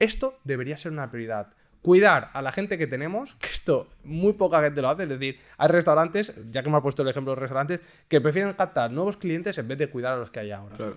Esto debería ser una prioridad. Cuidar a la gente que tenemos, que esto muy poca gente lo hace, es decir, hay restaurantes, ya que me ha puesto el ejemplo de los restaurantes, que prefieren captar nuevos clientes en vez de cuidar a los que hay ahora. Claro.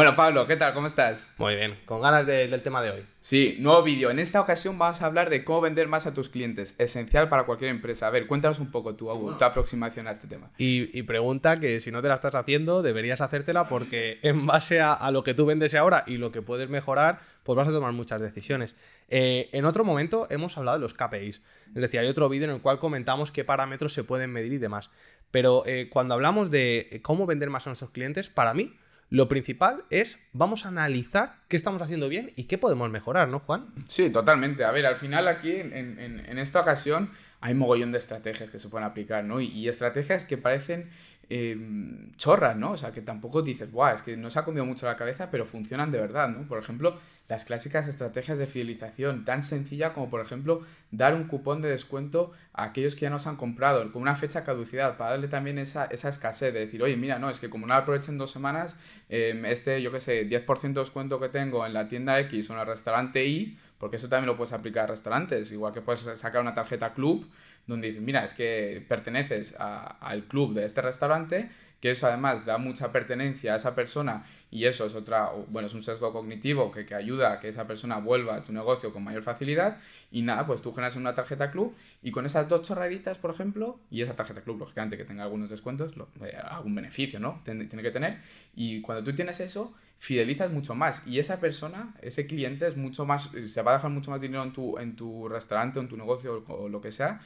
Bueno, Pablo, ¿qué tal? ¿Cómo estás? Muy bien, con ganas de- del tema de hoy. Sí, nuevo vídeo. En esta ocasión vamos a hablar de cómo vender más a tus clientes. Esencial para cualquier empresa. A ver, cuéntanos un poco tu, tu aproximación a este tema. Y, y pregunta que si no te la estás haciendo, deberías hacértela porque en base a, a lo que tú vendes ahora y lo que puedes mejorar, pues vas a tomar muchas decisiones. Eh, en otro momento hemos hablado de los KPIs. Es decir, hay otro vídeo en el cual comentamos qué parámetros se pueden medir y demás. Pero eh, cuando hablamos de cómo vender más a nuestros clientes, para mí, lo principal es vamos a analizar qué estamos haciendo bien y qué podemos mejorar, ¿no, Juan? Sí, totalmente. A ver, al final aquí, en, en- en esta ocasión, hay mogollón de estrategias que se pueden aplicar, ¿no? Y, y estrategias que parecen eh, chorras, ¿no? O sea, que tampoco dices, guau, es que no se ha comido mucho la cabeza, pero funcionan de verdad, ¿no? Por ejemplo, las clásicas estrategias de fidelización, tan sencilla como, por ejemplo, dar un cupón de descuento a aquellos que ya nos han comprado, con una fecha caducidad, para darle también esa, esa escasez, de decir, oye, mira, no, es que como no aprovechen dos semanas, eh, este, yo qué sé, 10% de descuento que tengo en la tienda X o en el restaurante Y, porque eso también lo puedes aplicar a restaurantes, igual que puedes sacar una tarjeta club donde dices, mira, es que perteneces al club de este restaurante, que eso además da mucha pertenencia a esa persona y eso es otra, bueno, es un sesgo cognitivo que, que ayuda a que esa persona vuelva a tu negocio con mayor facilidad y nada, pues tú generas una tarjeta club y con esas dos chorraditas, por ejemplo, y esa tarjeta club, lógicamente, que tenga algunos descuentos, lo- eh, algún beneficio, ¿no? Ten- tiene que tener y cuando tú tienes eso, fidelizas mucho más y esa persona, ese cliente es mucho más, se va a dejar mucho más dinero en tu, en tu restaurante o en tu negocio o lo que sea,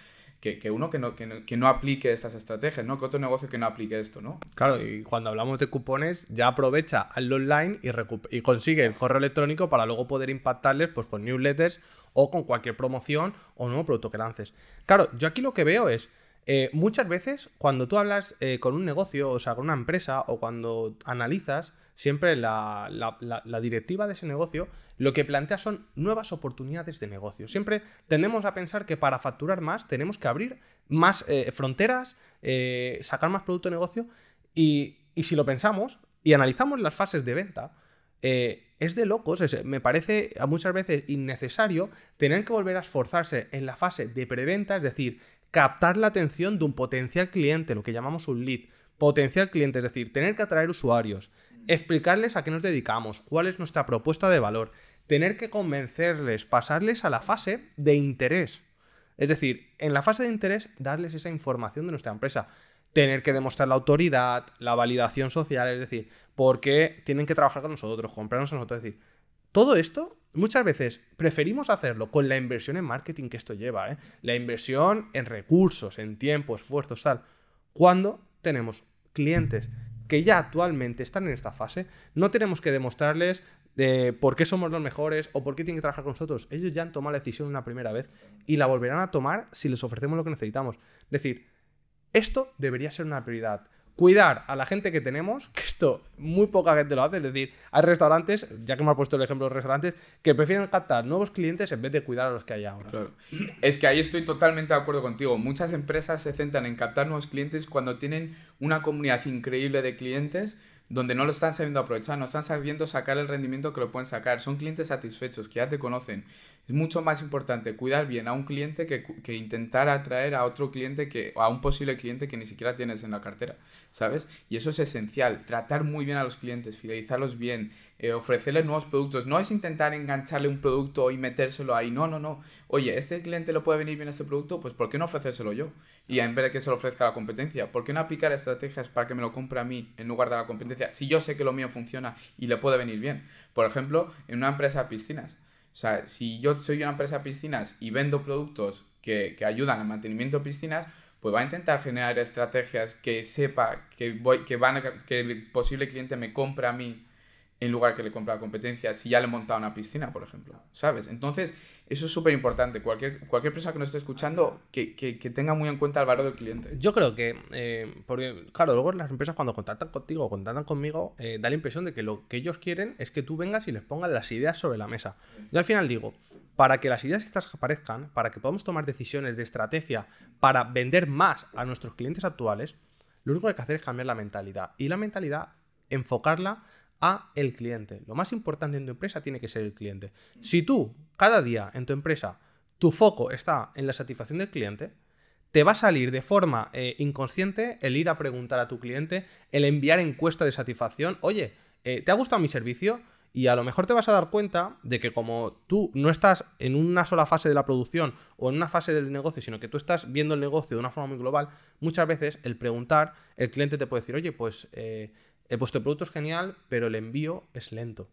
que, uno que no, que, no, que no aplique estas estrategias, ¿no? Que otro negocio que no aplique esto, ¿no? Claro, y cuando hablamos de cupones, ya aprovecha, hazlo online y, y consigue el correo electrónico para luego poder impactarles pues, con newsletters o con cualquier promoción o nuevo producto que lances. Claro, yo aquí lo que veo es, eh, muchas veces cuando tú hablas eh, con un negocio, o sea, con una empresa, o cuando analizas, siempre la- la directiva de ese negocio lo que plantea son nuevas oportunidades de negocio. Siempre tendemos a pensar que para facturar más tenemos que abrir más eh, fronteras, eh, sacar más producto de negocio y, si lo pensamos y analizamos las fases de venta, eh, es de locos, me parece muchas veces innecesario tener que volver a esforzarse en la fase de preventa, es decir, captar la atención de un potencial cliente, lo que llamamos un lead, potencial cliente, es decir, tener que atraer usuarios, explicarles a qué nos dedicamos, cuál es nuestra propuesta de valor, tener que convencerles, pasarles a la fase de interés. Es decir, en la fase de interés, darles esa información de nuestra empresa. Tener que demostrar la autoridad, la validación social, es decir, por qué tienen que trabajar con nosotros, comprarnos a nosotros. Es decir, todo esto, muchas veces preferimos hacerlo con la inversión en marketing que esto lleva, ¿eh? la inversión en recursos, en tiempo, esfuerzos, tal. Cuando tenemos clientes que ya actualmente están en esta fase, no tenemos que demostrarles de por qué somos los mejores o por qué tienen que trabajar con nosotros. Ellos ya han tomado la decisión una primera vez y la volverán a tomar si les ofrecemos lo que necesitamos. Es decir, esto debería ser una prioridad. Cuidar a la gente que tenemos, que esto muy poca gente lo hace, es decir, hay restaurantes, ya que me ha puesto el ejemplo de los restaurantes, que prefieren captar nuevos clientes en vez de cuidar a los que hay ahora. Es que ahí estoy totalmente de acuerdo contigo. Muchas empresas se centran en captar nuevos clientes cuando tienen una comunidad increíble de clientes donde no lo están sabiendo aprovechar, no están sabiendo sacar el rendimiento que lo pueden sacar. Son clientes satisfechos, que ya te conocen. Es mucho más importante cuidar bien a un cliente que, que intentar atraer a otro cliente, que, a un posible cliente que ni siquiera tienes en la cartera, ¿sabes? Y eso es esencial, tratar muy bien a los clientes, fidelizarlos bien, eh, ofrecerles nuevos productos. No es intentar engancharle un producto y metérselo ahí, no, no, no. Oye, este cliente le puede venir bien este producto, pues ¿por qué no ofrecérselo yo? Y en vez de que se lo ofrezca la competencia, ¿por qué no aplicar estrategias para que me lo compre a mí en lugar de la competencia? Si yo sé que lo mío funciona y le puede venir bien. Por ejemplo, en una empresa de piscinas. O sea, si yo soy una empresa de piscinas y vendo productos que, que ayudan al mantenimiento de piscinas, pues va a intentar generar estrategias que sepa que, voy, que, van a- que el posible cliente me compre a mí en lugar que le compre a la competencia si ya le he montado una piscina, por ejemplo, ¿sabes? Entonces, eso es súper importante. Cualquier, cualquier persona que nos esté escuchando, que, que, que tenga muy en cuenta el valor del cliente. Yo creo que, eh, porque, claro, luego las empresas cuando contactan contigo o contactan conmigo, eh, da la impresión de que lo que ellos quieren es que tú vengas y les pongas las ideas sobre la mesa. Yo al final digo, para que las ideas estas aparezcan, para que podamos tomar decisiones de estrategia para vender más a nuestros clientes actuales, lo único que hay que hacer es cambiar la mentalidad. Y la mentalidad, enfocarla a el cliente. Lo más importante en tu empresa tiene que ser el cliente. Si tú, cada día en tu empresa, tu foco está en la satisfacción del cliente, te va a salir de forma eh, inconsciente el ir a preguntar a tu cliente, el enviar encuesta de satisfacción, oye, eh, ¿te ha gustado mi servicio? Y a lo mejor te vas a dar cuenta de que como tú no estás en una sola fase de la producción o en una fase del negocio, sino que tú estás viendo el negocio de una forma muy global, muchas veces el preguntar, el cliente te puede decir, oye, pues eh, vuestro producto es genial, pero el envío es lento.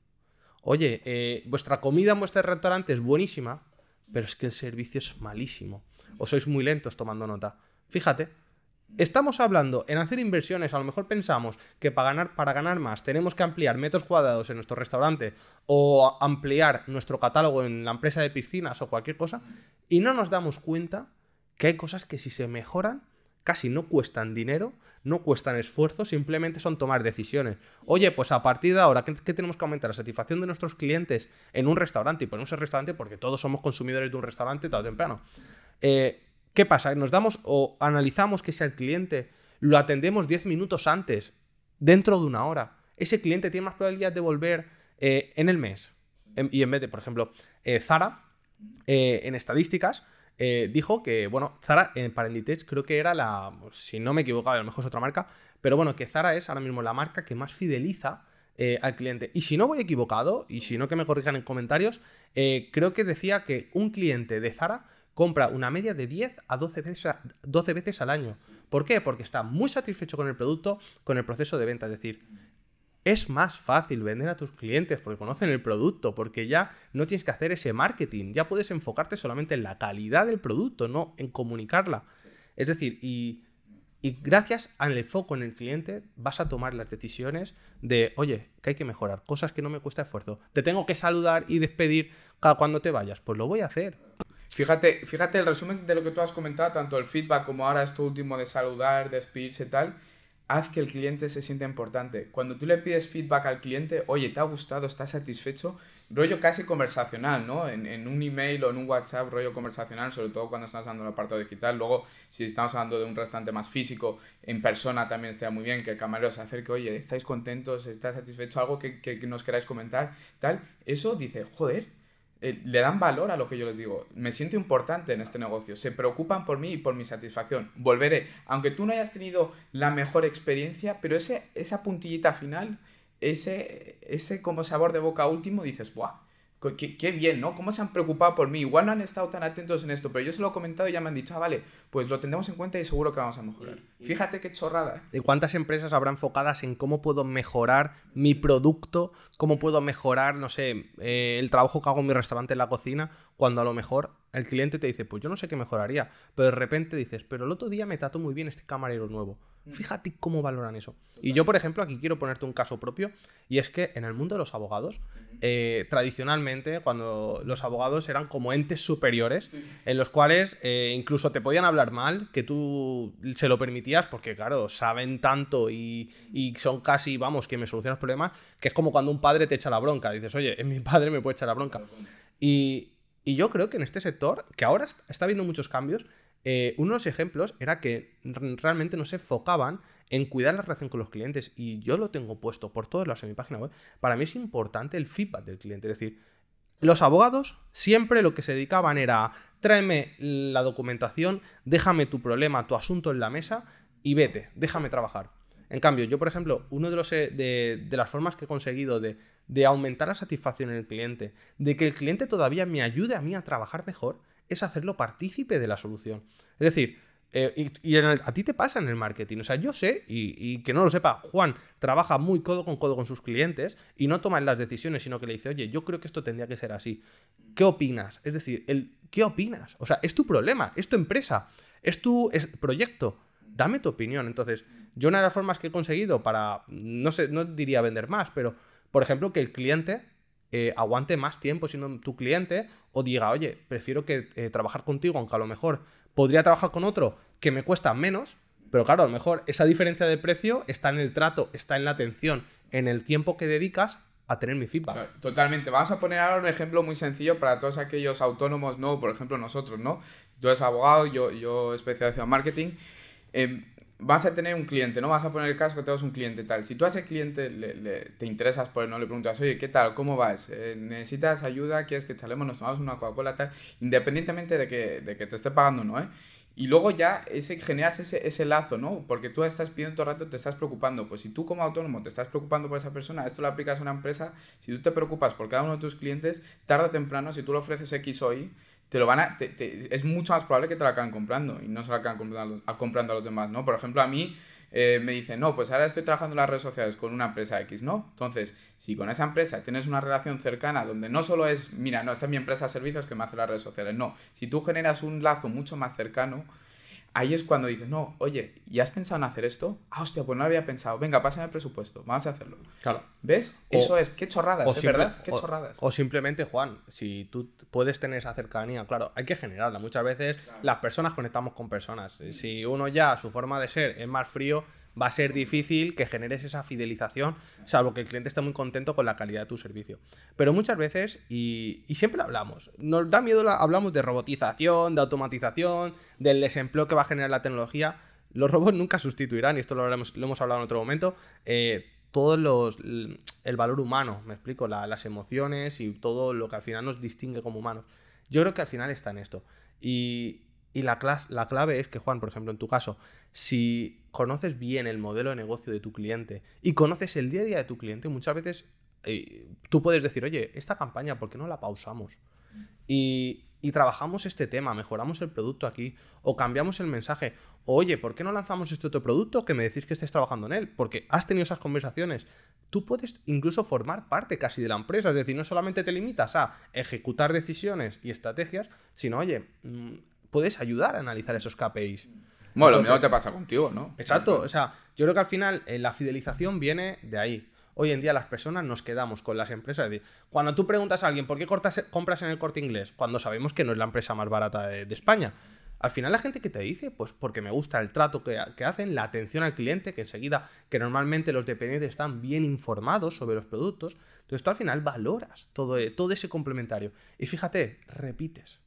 Oye, eh, vuestra comida en vuestro restaurante es buenísima, pero es que el servicio es malísimo. O sois muy lentos tomando nota. Fíjate, Estamos hablando en hacer inversiones, a lo mejor pensamos que para ganar, para ganar más tenemos que ampliar metros cuadrados en nuestro restaurante o ampliar nuestro catálogo en la empresa de piscinas o cualquier cosa, y no nos damos cuenta que hay cosas que si se mejoran casi no cuestan dinero, no cuestan esfuerzo, simplemente son tomar decisiones. Oye, pues a partir de ahora, ¿qué, tenemos que aumentar? La satisfacción de nuestros clientes en un restaurante, y ponemos el restaurante porque todos somos consumidores de un restaurante tarde o temprano. Eh, ¿Qué pasa? Nos damos o analizamos que si al cliente lo atendemos 10 minutos antes, dentro de una hora, ese cliente tiene más probabilidad de volver eh, en el mes. y en vez de, por ejemplo, eh, Zara, en estadísticas, dijo que, bueno, Zara para Inditex creo que era la, si no me equivoco, a lo mejor es otra marca, pero bueno, que Zara es ahora mismo la marca que más fideliza al cliente. Y si no voy equivocado, y si no que me corrijan en comentarios, creo que decía que un cliente de Zara compra una media de 10 a 12 veces, 12 veces al año. ¿Por qué? Porque está muy satisfecho con el producto, con el proceso de venta. Es decir, es más fácil vender a tus clientes porque conocen el producto, porque ya no tienes que hacer ese marketing, ya puedes enfocarte solamente en la calidad del producto, no en comunicarla. Es decir, y, y gracias al foco en el cliente vas a tomar las decisiones de, oye, que hay que mejorar, cosas que no me cuesta esfuerzo. Te tengo que saludar y despedir cada cuando te vayas, pues lo voy a hacer. Fíjate, fíjate el resumen de lo que tú has comentado, tanto el feedback como ahora esto último de saludar, despedirse y tal, haz que el cliente se sienta importante. Cuando tú le pides feedback al cliente, oye, ¿te ha gustado? ¿Estás satisfecho? Rollo casi conversacional, ¿no? En, un email o en un WhatsApp, rollo conversacional, sobre todo cuando estamos hablando del apartado digital. Luego, si estamos hablando de un restaurante más físico, en persona también estaría muy bien que el camarero se acerque, oye, ¿estáis contentos? ¿Estáis satisfechos? ¿Algo que, que nos queráis comentar? Tal. Eso dice, joder, eh, le dan valor a lo que yo les digo. Me siento importante en este negocio. Se preocupan por mí y por mi satisfacción. Volveré. Aunque tú no hayas tenido la mejor experiencia, pero ese, esa puntillita final, ese, ese como sabor de boca último, dices, ¡buah! Qué, bien, ¿no? ¿Cómo se han preocupado por mí? Igual no han estado tan atentos en esto, pero yo se lo he comentado y ya me han dicho, ah, vale, pues lo tendremos en cuenta y seguro que vamos a mejorar. Fíjate qué chorrada. ¿Y cuántas empresas habrá enfocadas en cómo puedo mejorar mi producto? ¿Cómo puedo mejorar, no sé, eh, el trabajo que hago en mi restaurante en la cocina? Cuando a lo mejor el cliente te dice, pues yo no sé qué mejoraría. Pero de repente dices, pero el otro día me trató muy bien este camarero nuevo. Mm. Fíjate cómo valoran eso. Y yo, por ejemplo, aquí quiero ponerte un caso propio, y es que en el mundo de los abogados, eh, tradicionalmente, cuando los abogados eran como entes superiores, en los cuales eh, incluso te podían hablar mal, que tú se lo permitías, porque claro, saben tanto y, son casi, vamos, que me solucionan los problemas, que es como cuando un padre te echa la bronca, dices, oye, es mi padre, me puede echar la bronca. Y, y yo creo que en este sector, que ahora está habiendo muchos cambios, eh, unos ejemplos era que realmente no se enfocaban en cuidar la relación con los clientes y yo lo tengo puesto por todos lados en mi página web. Para mí es importante el feedback del cliente, es decir, los abogados siempre lo que se dedicaban era tráeme la documentación, déjame tu problema, tu asunto en la mesa y vete, déjame trabajar. En cambio, yo, por ejemplo, una de, los, eh, de, las formas que he conseguido de, de aumentar la satisfacción en el cliente, de que el cliente todavía me ayude a mí a trabajar mejor, es hacerlo partícipe de la solución. Es decir, eh, y, a ti te pasa en el marketing. O sea, yo sé, y, que no lo sepa, Juan trabaja muy codo con codo con sus clientes y no toma las decisiones, sino que le dice, oye, yo creo que esto tendría que ser así. ¿Qué opinas? Es decir, el, ¿qué opinas? O sea, es tu problema, es tu empresa, es tu proyecto. Dame tu opinión. Entonces, yo una de las formas que he conseguido para, no sé, no diría vender más, pero, por ejemplo, que el cliente eh, aguante más tiempo siendo tu cliente o diga, oye, prefiero que eh, trabajar contigo, aunque a lo mejor podría trabajar con otro que me cuesta menos, pero claro, a lo mejor esa diferencia de precio está en el trato, está en la atención, en el tiempo que dedicas a tener mi feedback. Totalmente. Vamos a poner ahora un ejemplo muy sencillo para todos aquellos autónomos, ¿no? Por ejemplo, nosotros, ¿no? Yo es abogado, yo, yo especializado en marketing. Eh, vas a tener un cliente, ¿no? Vas a poner el caso que tengas un cliente tal. Si tú a ese cliente le, te interesas por él, ¿no? Le preguntas, oye, ¿qué tal? ¿Cómo vas? Eh, ¿Necesitas ayuda? ¿Quieres que echaremos? ¿Nos tomamos una Coca-Cola tal? Independientemente de que, de que te esté pagando, ¿no? ¿eh? Y luego ya ese, generas ese, ese lazo, ¿no? Porque tú estás pidiendo todo el rato, te estás preocupando. Pues si tú como autónomo te estás preocupando por esa persona, esto lo aplicas a una empresa, si tú te preocupas por cada uno de tus clientes, tarde o temprano, si tú le ofreces X hoy, te lo van a, es mucho más probable que te lo acaben comprando y no se lo acaban comprando, a, comprando a los demás, ¿no? Por ejemplo, a mí eh, me dicen, no, pues ahora estoy trabajando en las redes sociales con una empresa X, ¿no? Entonces, si con esa empresa tienes una relación cercana donde no solo es, mira, no, esta es mi empresa de servicios que me hace las redes sociales, no, si tú generas un lazo mucho más cercano, ahí es cuando dices, no, oye, ¿y has pensado en hacer esto? Ah, hostia, pues no lo había pensado. Venga, pásame el presupuesto, vamos a hacerlo. Claro. ¿Ves? Eso es, qué chorradas, ¿es verdad? Qué chorradas. O simplemente, Juan, si tú puedes tener esa cercanía, claro, hay que generarla. Muchas veces las personas conectamos con personas. Si uno ya, su forma de ser es más frío, va a ser difícil que generes esa fidelización, salvo que el cliente esté muy contento con la calidad de tu servicio. Pero muchas veces, y, siempre hablamos, nos da miedo, hablamos de robotización, de automatización, del desempleo que va a generar la tecnología. Los robots nunca sustituirán, y esto lo, lo hemos hablado en otro momento, eh, todo los, el valor humano, me explico, las emociones y todo lo que al final nos distingue como humanos. Yo creo que al final está en esto. Y, y la, la clave es que, Juan, por ejemplo, en tu caso, si conoces bien el modelo de negocio de tu cliente y conoces el día a día de tu cliente, muchas veces eh, tú puedes decir, oye, esta campaña, ¿por qué no la pausamos? Y, y, trabajamos este tema, mejoramos el producto aquí, o cambiamos el mensaje, oye, ¿por qué no lanzamos este otro producto que me decís que estés trabajando en él? Porque has tenido esas conversaciones. Tú puedes incluso formar parte casi de la empresa, es decir, no solamente te limitas a ejecutar decisiones y estrategias, sino, oye, mm, puedes ayudar a analizar esos KPIs. Bueno, lo mismo te pasa contigo, ¿no? Exacto, o sea, yo creo que al final eh, la fidelización viene de ahí. Hoy en día las personas nos quedamos con las empresas. Es decir, cuando tú preguntas a alguien por qué cortas, compras en el corte inglés, cuando sabemos que no es la empresa más barata de, España, al final la gente que te dice, pues porque me gusta el trato que, hacen, la atención al cliente, que enseguida, que normalmente los dependientes están bien informados sobre los productos, entonces tú al final valoras todo, todo ese complementario. Y fíjate, repites.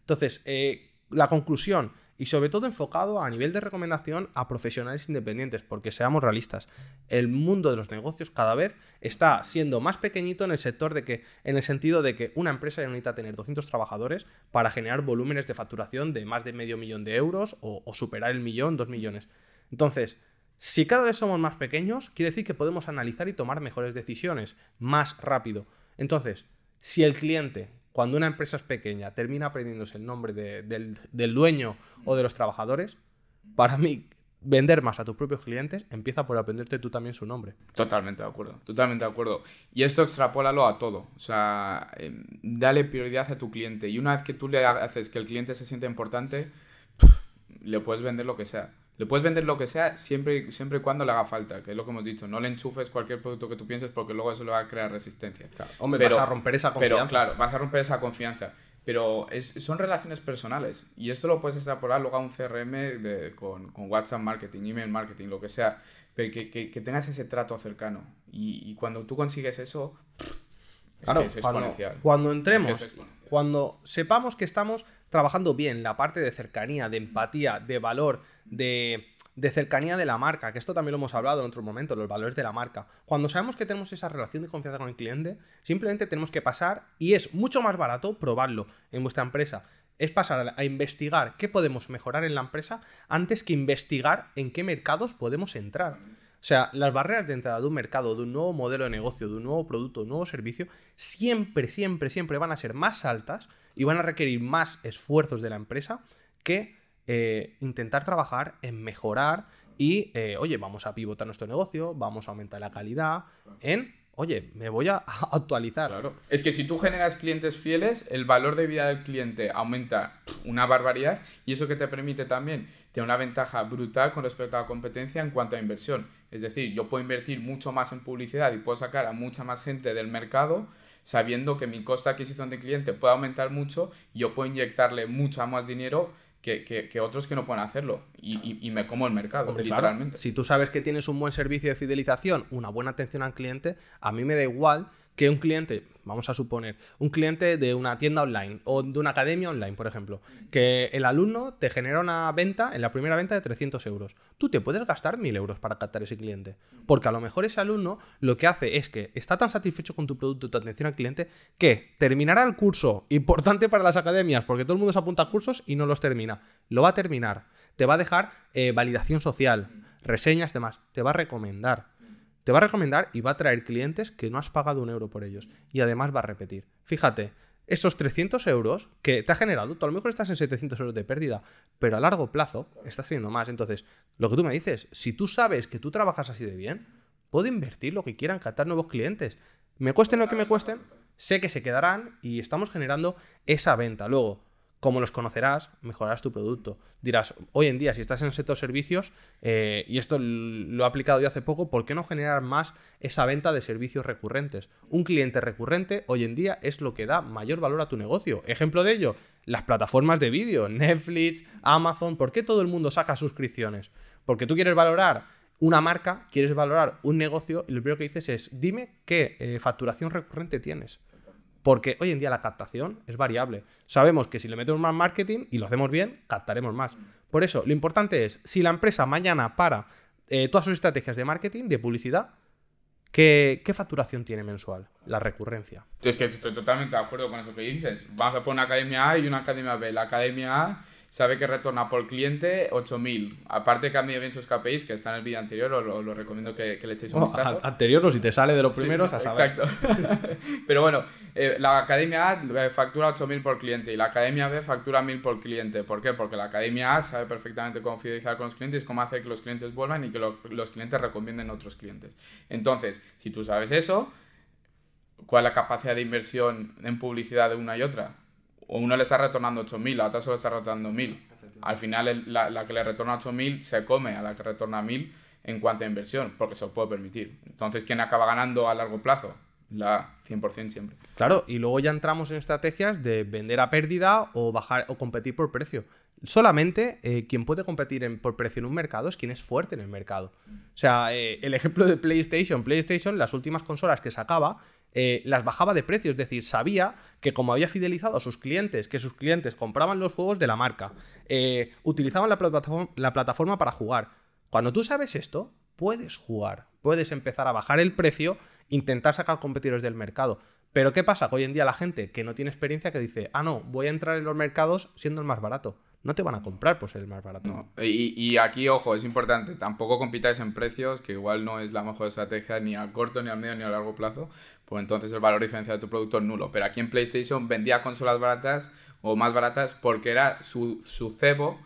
Entonces, eh, la conclusión, y sobre todo enfocado a nivel de recomendación a profesionales independientes, porque seamos realistas, el mundo de los negocios cada vez está siendo más pequeñito en el sector de que, en el sentido de que una empresa ya necesita tener 200 trabajadores para generar volúmenes de facturación de más de medio millón de euros o, o superar el millón, dos millones. Entonces, si cada vez somos más pequeños, quiere decir que podemos analizar y tomar mejores decisiones más rápido. Entonces, si el cliente cuando una empresa es pequeña termina aprendiéndose el nombre del, dueño o de los trabajadores, para mí vender más a tus propios clientes empieza por aprenderte tú también su nombre. Totalmente de acuerdo, totalmente de acuerdo. Y esto extrapólalo a todo. O sea, em, dale prioridad a tu cliente. Y una vez que tú le haces que el cliente se sienta importante, le puedes vender lo que sea. Le puedes vender lo que sea siempre, siempre y cuando le haga falta, que es lo que hemos dicho. No le enchufes cualquier producto que tú pienses porque luego eso le va a crear resistencia. Hombre, vas a romper esa confianza. Pero, claro, vas a romper esa confianza. Pero es, son relaciones personales. Y esto lo puedes extrapolar luego a un CRM de, con, con, WhatsApp marketing, email marketing, lo que sea. Pero que, que, que tengas ese trato cercano. Y, y, cuando tú consigues eso, es claro, es cuando, cuando, entremos, cuando sepamos que estamos trabajando bien la parte de cercanía, de empatía, de valor, de, cercanía de la marca, que esto también lo hemos hablado en otro momento, los valores de la marca. Cuando sabemos que tenemos esa relación de confianza con el cliente, simplemente tenemos que pasar, y es mucho más barato probarlo en vuestra empresa, es pasar a investigar qué podemos mejorar en la empresa antes que investigar en qué mercados podemos entrar. O sea, las barreras de entrada de un mercado, de un nuevo modelo de negocio, de un nuevo producto, de un nuevo servicio, siempre, siempre, siempre van a ser más altas y van a requerir más esfuerzos de la empresa que eh, intentar trabajar en mejorar y, eh, oye, vamos a pivotar nuestro negocio, vamos a aumentar la calidad en, oye, me voy a actualizar. Claro. Es que si tú generas clientes fieles, el valor de vida del cliente aumenta una barbaridad y eso que te permite también tener una ventaja brutal con respecto a la competencia en cuanto a inversión. Es decir, yo puedo invertir mucho más en publicidad y puedo sacar a mucha más gente del mercado sabiendo que mi costa de adquisición de cliente puede aumentar mucho y yo puedo inyectarle mucho más dinero que, otros que no pueden hacerlo. Y, me como el mercado, literalmente. Si tú sabes que tienes un buen servicio de fidelización, una buena atención al cliente, a mí me da igual que un cliente, vamos a suponer, un cliente de una tienda online o de una academia online, por ejemplo, que el alumno te genera una venta, en la primera venta de 300 euros. Tú te puedes gastar 1000 euros para captar ese cliente, porque a lo mejor ese alumno lo que hace es que está tan satisfecho con tu producto tu atención al cliente que terminará el curso, importante para las academias, porque todo el mundo se apunta a cursos y no los termina. Lo va a terminar, te va a dejar eh, validación social, reseñas, demás, te va a recomendar te va a recomendar y va a traer clientes que no has pagado un euro por ellos. Y además va a repetir. Fíjate, esos 300 euros que te ha generado, tú a lo mejor estás en 700 euros de pérdida, pero a largo plazo estás teniendo más. Entonces, lo que tú me dices, si tú sabes que tú trabajas así de bien, puedo invertir lo que quieran, captar nuevos clientes. Me cuesten lo que me cuesten, sé que se quedarán y estamos generando esa venta. Luego, como los conocerás, mejorarás tu producto. Dirás, hoy en día, si estás en el sector servicios, eh, y esto lo he aplicado yo hace poco, ¿por qué no generar más esa venta de servicios recurrentes? Un cliente recurrente hoy en día es lo que da mayor valor a tu negocio. Ejemplo de ello, las plataformas de vídeo, Netflix, Amazon, ¿por qué todo el mundo saca suscripciones? Porque tú quieres valorar una marca, quieres valorar un negocio y lo primero que dices es, dime qué eh, facturación recurrente tienes. Porque hoy en día la captación es variable. Sabemos que si le metemos más marketing y lo hacemos bien, captaremos más. Por eso, lo importante es, si la empresa mañana para eh, todas sus estrategias de marketing, de publicidad, ¿qué, facturación tiene mensual? La recurrencia. Es que estoy totalmente de acuerdo con eso que dices. Vamos a poner una academia A y una academia B. La academia A sabe que retorna por cliente 8.000. Aparte cambia bien sus KPIs, que está en el vídeo anterior, os lo, recomiendo que, le echéis un oh, vistazo. Anterior o si te sale de los primeros, a saber. Exacto. Pero bueno, eh, la Academia A eh, factura 8.000 por cliente y la Academia B factura 1.000 por cliente. ¿Por qué? Porque la Academia A sabe perfectamente cómo fidelizar con los clientes, cómo hacer que los clientes vuelvan y que los clientes recomienden a otros clientes. Entonces, si tú sabes eso, ¿cuál es la capacidad de inversión en publicidad de una y otra? O uno le está retornando 8.000, la otra solo está retornando 1.000. Al final la, la, que le retorna 8.000 se come a la que retorna 1.000 en cuanto a inversión, porque se lo puede permitir. Entonces, ¿quién acaba ganando a largo plazo? La 100% siempre. Claro, y luego ya entramos en estrategias de vender a pérdida o bajar o competir por precio. Solamente eh, quien puede competir en, por precio en un mercado es quien es fuerte en el mercado. O sea, eh, el ejemplo de PlayStation, PlayStation, las últimas consolas que sacaba, eh, las bajaba de precio, es decir, sabía que como había fidelizado a sus clientes, que sus clientes compraban los juegos de la marca, eh, utilizaban la la plataforma para jugar. Cuando tú sabes esto, puedes jugar, puedes empezar a bajar el precio, intentar sacar competidores del mercado. Pero ¿qué pasa? Que hoy en día la gente que no tiene experiencia que dice, ah, no, voy a entrar en los mercados siendo el más barato no te van a comprar por ser el más barato. Y, aquí, ojo, es importante, tampoco compitáis en precios, que igual no es la mejor estrategia ni a corto, ni a medio, ni a largo plazo, pues entonces el valor diferencial de tu producto es nulo. Pero aquí en PlayStation vendía consolas baratas o más baratas porque era su, su cebo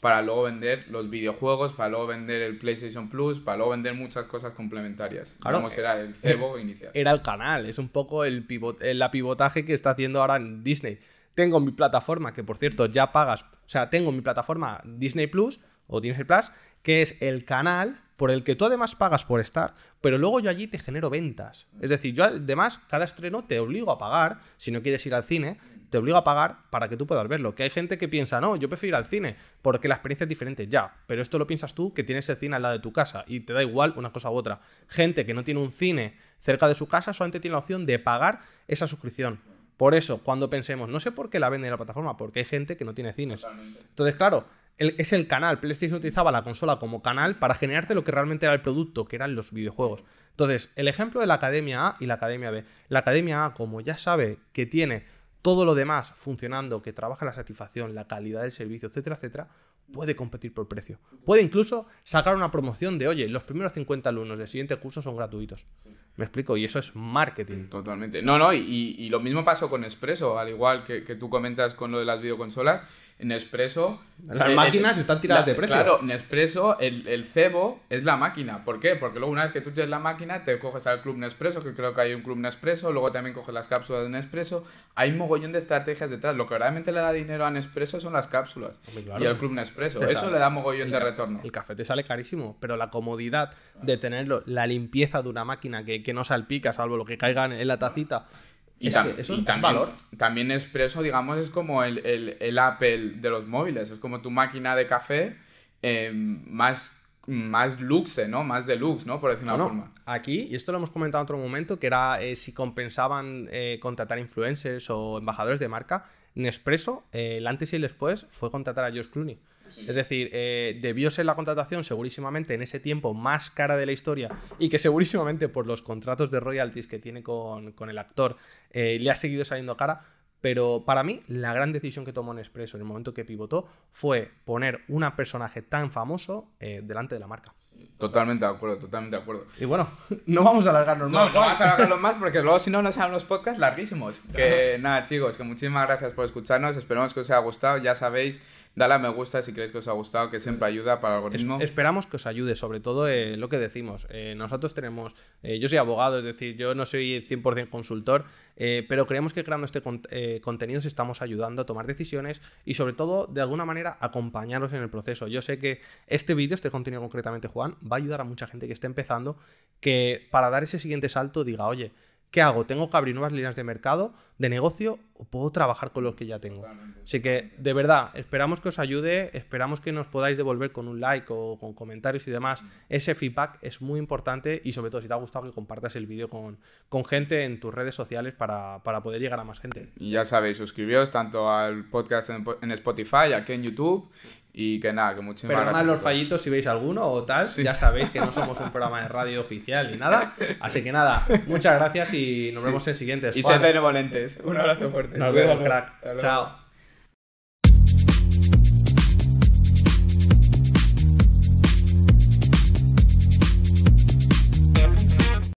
para luego vender los videojuegos, para luego vender el PlayStation Plus, para luego vender muchas cosas complementarias. Claro, Como era el cebo inicial. Era el canal, es un poco el, pivot, pivotaje que está haciendo ahora en Disney tengo mi plataforma, que por cierto ya pagas, o sea, tengo mi plataforma Disney Plus o Disney Plus, que es el canal por el que tú además pagas por estar, pero luego yo allí te genero ventas. Es decir, yo además cada estreno te obligo a pagar, si no quieres ir al cine, te obligo a pagar para que tú puedas verlo. Que hay gente que piensa, no, yo prefiero ir al cine, porque la experiencia es diferente, ya, pero esto lo piensas tú que tienes el cine al lado de tu casa y te da igual una cosa u otra. Gente que no tiene un cine cerca de su casa solamente tiene la opción de pagar esa suscripción. Por eso, cuando pensemos, no sé por qué la venden en la plataforma, porque hay gente que no tiene cines. Entonces, claro, es el canal. PlayStation utilizaba la consola como canal para generarte lo que realmente era el producto, que eran los videojuegos. Entonces, el ejemplo de la Academia A y la Academia B. La Academia A, como ya sabe que tiene todo lo demás funcionando, que trabaja la satisfacción, la calidad del servicio, etcétera, etcétera, puede competir por precio. Puede incluso sacar una promoción de, oye, los primeros 50 alumnos del siguiente curso son gratuitos. Me explico, y eso es marketing. Totalmente. No, no, y, lo mismo pasó con Expreso, al igual que, que, tú comentas con lo de las videoconsolas. Nespresso. Las eh, máquinas están tiradas de precio. Claro, Nespresso, el, el, cebo es la máquina. ¿Por qué? Porque luego una vez que tú tienes la máquina, te coges al club Nespresso, que creo que hay un club Nespresso, luego también coges las cápsulas de Nespresso. Hay un mogollón de estrategias detrás. Lo que realmente le da dinero a Nespresso son las cápsulas. y al club Nespresso. Eso le da mogollón de retorno. El café te sale carísimo, pero la comodidad de tenerlo, la limpieza de una máquina que, que no salpica, salvo lo que caiga en la tacita y, también, valor. también Espresso, digamos, es como el, Apple de los móviles. Es como tu máquina de café eh, más más luxe, ¿no? Más deluxe, ¿no? Por decirlo de una forma. Aquí, y esto lo hemos comentado en otro momento, que era eh, si compensaban eh, contratar influencers o embajadores de marca. Nespresso, el antes y el después, fue contratar a George Clooney. Es decir, debió ser la contratación segurísimamente en ese tiempo más cara de la historia y que segurísimamente por los contratos de royalties que tiene con, con el actor le ha seguido saliendo cara, pero para mí, la gran decisión que tomó Nespresso en el momento que pivotó fue poner un personaje tan famoso eh, delante de la marca. Totalmente de acuerdo, totalmente de acuerdo. Y bueno, no vamos a alargarnos más. No vamos a alargarnos más porque luego si no nos salen los podcasts larguísimos. Que nada, chicos, que muchísimas gracias por escucharnos. Esperamos que os haya gustado. Ya sabéis, dale a me gusta si creéis que os ha gustado, que siempre ayuda para el algoritmo. esperamos que os ayude, sobre todo eh, lo que decimos. Eh, nosotros tenemos, eh, yo soy abogado, es decir, yo no soy 100% consultor, pero creemos que creando este contenido os estamos ayudando a tomar decisiones y sobre todo, de alguna manera, acompañaros en el proceso. Yo sé que este vídeo, este contenido concretamente, Juan, va a ayudar a mucha gente que esté empezando, que para dar ese siguiente salto diga, oye, ¿Qué hago? ¿Tengo que abrir nuevas líneas de mercado, de negocio o puedo trabajar con los que ya tengo? Así que, de verdad, esperamos que os ayude, esperamos que nos podáis devolver con un like o con comentarios y demás. Ese feedback es muy importante y sobre todo si te ha gustado que compartas el vídeo con, con gente en tus redes sociales para, poder llegar a más gente. Y ya sabéis, suscribíos tanto al podcast en, en Spotify, aquí en YouTube y que nada, que muchísimas Pero más los fallitos, si veis alguno o tal, ya sabéis que no somos un programa de radio oficial ni nada. Así que nada, muchas gracias y nos vemos en siguientes. Y sed benevolentes. Un abrazo fuerte. Nos vemos, crack. Chao.